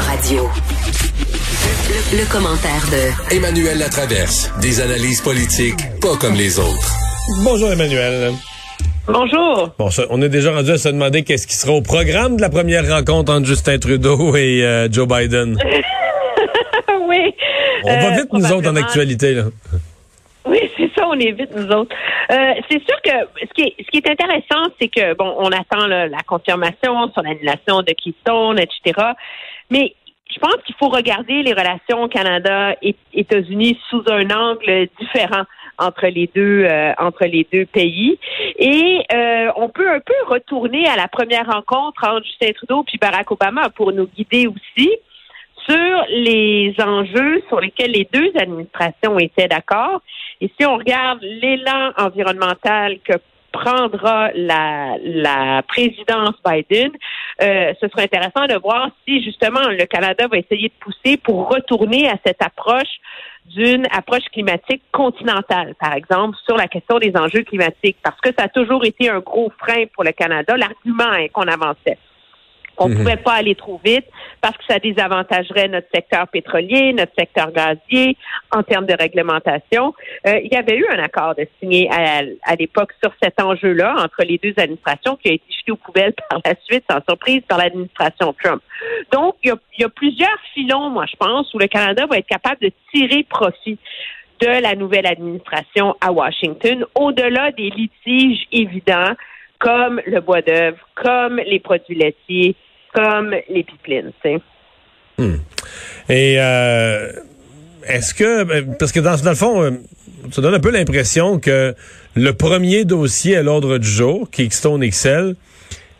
Radio. Le, commentaire de Emmanuel Latraverse. Des analyses politiques pas comme les autres. Bonjour Emmanuel. Bonjour. Bon, on est déjà rendu à se demander qu'est-ce qui sera au programme de la première rencontre entre Justin Trudeau et euh, Joe Biden. oui. On va Euh, vite, nous autres, en actualité. Là. Oui, c'est ça, on est vite, nous autres. Euh, c'est sûr que ce qui est, ce qui est intéressant, c'est que, bon, on attend là, la confirmation sur l'annulation de Keystone, etc. Mais je pense qu'il faut regarder les relations Canada et États-Unis sous un angle différent entre les deux euh, entre les deux pays et euh, on peut un peu retourner à la première rencontre entre Justin Trudeau puis Barack Obama pour nous guider aussi sur les enjeux sur lesquels les deux administrations étaient d'accord. Et si on regarde l'élan environnemental que prendra la, la présidence Biden, euh, ce sera intéressant de voir si justement le Canada va essayer de pousser pour retourner à cette approche d'une approche climatique continentale, par exemple, sur la question des enjeux climatiques, parce que ça a toujours été un gros frein pour le Canada, l'argument qu'on avançait. On ne pouvait pas aller trop vite parce que ça désavantagerait notre secteur pétrolier, notre secteur gazier en termes de réglementation. Euh, il y avait eu un accord de signer à, à l'époque sur cet enjeu-là entre les deux administrations qui a été jeté aux poubelles par la suite, sans surprise, par l'administration Trump. Donc, il y, a, il y a plusieurs filons, moi, je pense, où le Canada va être capable de tirer profit de la nouvelle administration à Washington, au-delà des litiges évidents comme le bois d'œuvre, comme les produits laitiers, comme les pipelines. Tu sais. Hmm. Et euh, est-ce que, parce que dans, le fond, euh, ça donne un peu l'impression que le premier dossier à l'ordre du jour, Kickstone XL,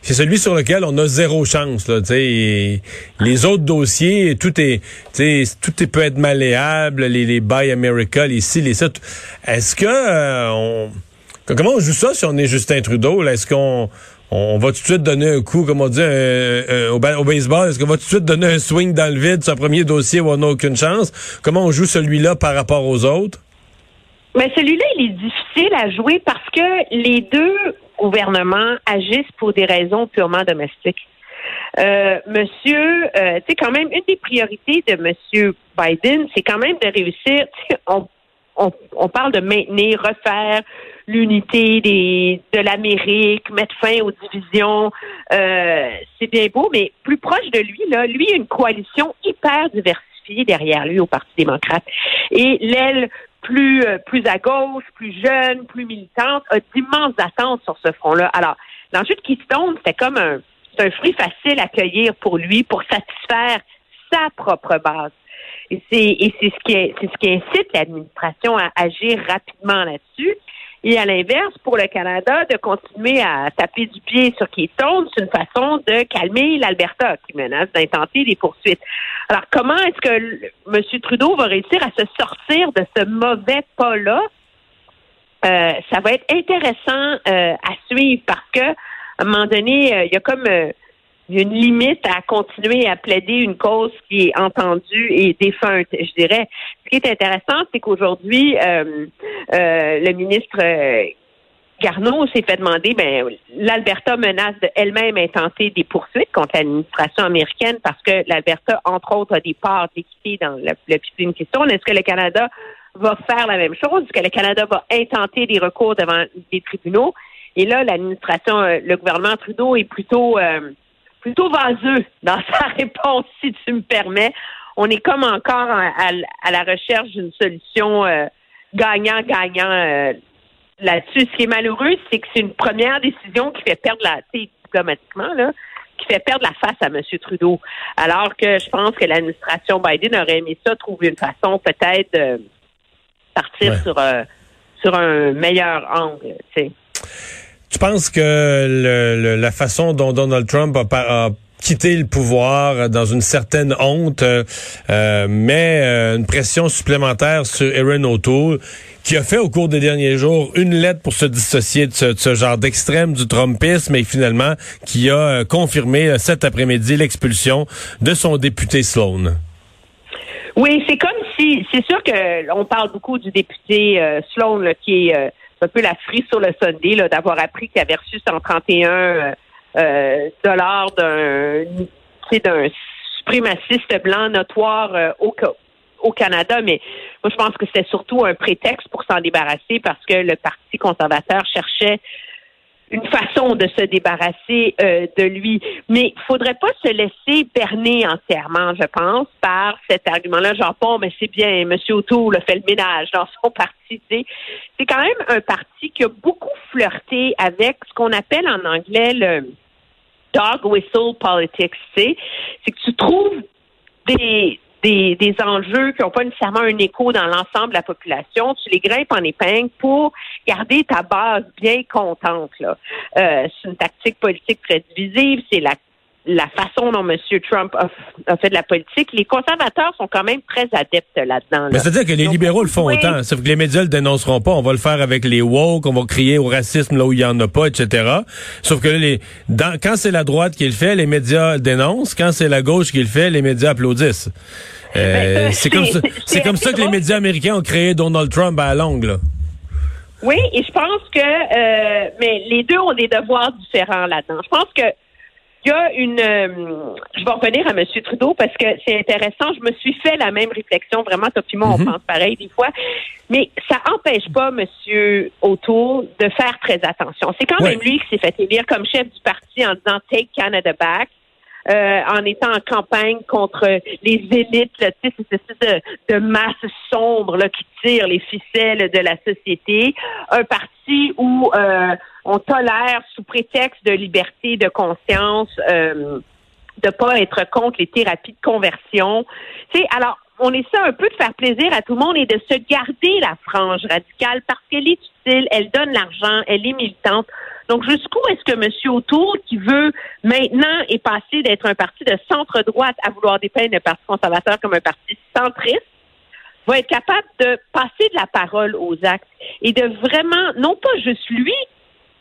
c'est celui sur lequel on a zéro chance. Là, et les autres dossiers, tout est, tout est, peut être malléable, les, les Buy America, les ci, les ça. Est-ce que euh, on, comment on joue ça si on est Justin Trudeau? Est-ce qu'on on va tout de suite donner un coup, comme on dit, un, au, baseball? Est-ce qu'on va tout de suite donner un swing dans le vide sur un premier dossier où on n'a aucune chance? Comment on joue celui-là par rapport aux autres? Mais celui-là, il est difficile à jouer parce que les deux gouvernements agissent pour des raisons purement domestiques. Euh, monsieur, euh, tu sais, quand même, une des priorités de Monsieur Biden, c'est quand même de réussir. On, on, parle de maintenir, refaire l'unité de l'Amérique, mettre fin aux divisions. Euh, c'est bien beau, mais plus proche de lui, là, lui une coalition hyper diversifiée derrière lui au Parti démocrate. Et l'aile plus euh, plus à gauche, plus jeune, plus militante, a d'immenses attentes sur ce front-là. Alors, l'enjeu de Keystone, c'était comme un, un fruit facile à cueillir pour lui, pour satisfaire sa propre base. Et c'est ce qui ce qui incite l'administration à agir rapidement là-dessus. Et à l'inverse, pour le Canada, de continuer à taper du pied sur Keystone, c'est une façon de calmer l'Alberta qui menace d'intenter des poursuites. Alors, comment est-ce que M. Trudeau va réussir à se sortir de ce mauvais pas-là? Euh, ça va être intéressant euh, à suivre parce que à un moment donné, euh, il y a comme il y a une limite à continuer à plaider une cause qui est entendue et défunte, je dirais. Ce qui est intéressant, c'est qu'aujourd'hui, euh, euh, le ministre euh, Garneau s'est fait demander, ben, l'Alberta menace de elle-même intenter des poursuites contre l'administration américaine parce que l'Alberta, entre autres, a des parts d'équité dans le, le pipeline question. Est-ce que le Canada va faire la même chose? Est-ce que le Canada va intenter des recours devant des tribunaux? Et là, l'administration, le gouvernement Trudeau est plutôt plutôt vaseux dans sa réponse, si tu me permets. On est comme encore à, à, à la recherche d'une solution euh, gagnant-gagnant euh, là-dessus. Ce qui est malheureux, c'est que c'est une première décision qui fait perdre la, diplomatiquement, là, qui fait perdre la face à M. Trudeau. Alors que je pense que l'administration Biden aurait aimé ça, trouver une façon peut-être de partir ouais. sur, euh, sur un meilleur angle, sais. Tu penses que le, le, la façon dont Donald Trump a, a, quitté le pouvoir dans une certaine honte euh, met euh, une pression supplémentaire sur Erin O'Toole, qui a fait au cours des derniers jours une lettre pour se dissocier de ce, de ce genre d'extrême du Trumpisme et finalement qui a euh, confirmé cet après-midi l'expulsion de son député Sloan. Oui, c'est comme si, c'est sûr que on parle beaucoup du député euh, Sloan là, qui est euh, un peu la frise sur le Sunday là, d'avoir appris qu'il avait reçu 131 euh, dollars d'un d'un suprémaciste blanc notoire euh, au, au Canada, mais moi je pense que c'était surtout un prétexte pour s'en débarrasser parce que le Parti conservateur cherchait une façon de se débarrasser euh, de lui. Mais il faudrait pas se laisser berner entièrement, je pense, par cet argument-là, genre, bon, mais c'est bien, M. O'Toole a fait le ménage dans son parti. C'est quand même un parti qui a beaucoup flirté avec ce qu'on appelle en anglais le dog whistle politics. C'est que tu trouves des, des, des enjeux qui n'ont pas nécessairement un écho dans l'ensemble de la population, tu les grimpes en épingle pour garder ta base bien contente. Là. Euh, c'est une tactique politique très divisive, c'est la la façon dont M. Trump a, fait de la politique, les conservateurs sont quand même très adeptes là-dedans. Mais c'est-à-dire que les libéraux le font autant, sauf que les médias le dénonceront pas. On va le faire avec les woke, on va crier au racisme là où il y en a pas, etc. Sauf que les, dans, quand c'est la droite qui le fait, les médias dénoncent. Quand c'est la gauche qui le fait, les médias applaudissent. Euh, ben, c'est comme ça, c'est comme ça que les médias américains ont créé Donald Trump à la longue, là. Oui, et je pense que, euh, mais les deux ont des devoirs différents là-dedans. Je pense que il y a une. Euh, je vais revenir à M. Trudeau parce que c'est intéressant. Je me suis fait la même réflexion. Vraiment, toi on mhm. pense pareil des fois. Mais ça empêche pas M. O'Toole de faire très attention. C'est quand même lui qui s'est fait élire comme chef du parti en disant Take Canada Back. Euh, en étant en campagne contre les élites, tu sais, cette de, de masse sombre là, qui tire les ficelles de la société. Un parti où euh, on tolère, sous prétexte de liberté de conscience, euh, de pas être contre les thérapies de conversion. Sais, alors on essaie un peu de faire plaisir à tout le monde et de se garder la frange radicale parce qu'elle est utile, elle donne l'argent, elle est militante. Donc, jusqu'où est-ce que M. Autour, qui veut maintenant est passé d'être un parti de centre-droite à vouloir dépeindre le Parti conservateur comme un parti centriste, va être capable de passer de la parole aux actes et de vraiment, non pas juste lui,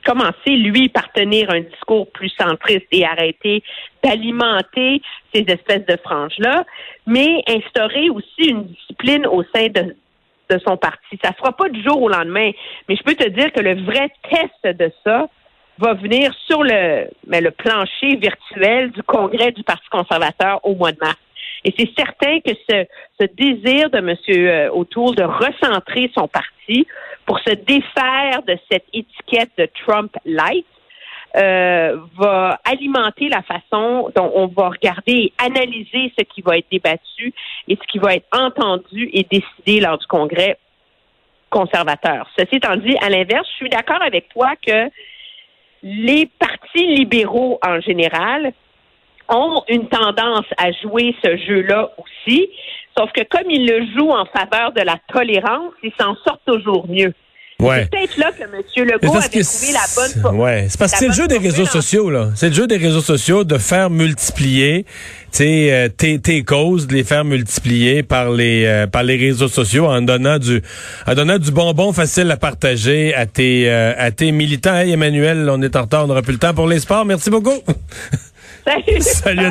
commencer, lui, par tenir un discours plus centriste et arrêter d'alimenter ces espèces de franges-là, mais instaurer aussi une discipline au sein de, de son parti. Ça ne sera pas du jour au lendemain, mais je peux te dire que le vrai test de ça va venir sur le, mais le plancher virtuel du congrès du Parti conservateur au mois de mars. Et c'est certain que ce, ce désir de M. Euh, O'Toole de recentrer son parti pour se défaire de cette étiquette de Trump light euh, va alimenter la façon dont on va regarder et analyser ce qui va être débattu et ce qui va être entendu et décidé lors du congrès conservateur. Ceci étant dit, à l'inverse, je suis d'accord avec toi que les partis libéraux en général ont une tendance à jouer ce jeu-là aussi, sauf que comme ils le jouent en faveur de la tolérance, ils s'en sortent toujours mieux. C'est peut-être là que M. Legault avait trouvé la bonne Ouais, c'est parce que c'est le jeu des réseaux sociaux, là. C'est le jeu des réseaux sociaux de faire multiplier euh, tes, tes causes, de les faire multiplier par les euh, par les réseaux sociaux en donnant du en donnant du bonbon facile à partager à tes euh, à tes militants. Hey, Emmanuel, on est en retard, on n'aura plus le temps pour les sports. Merci beaucoup. Salut. Salut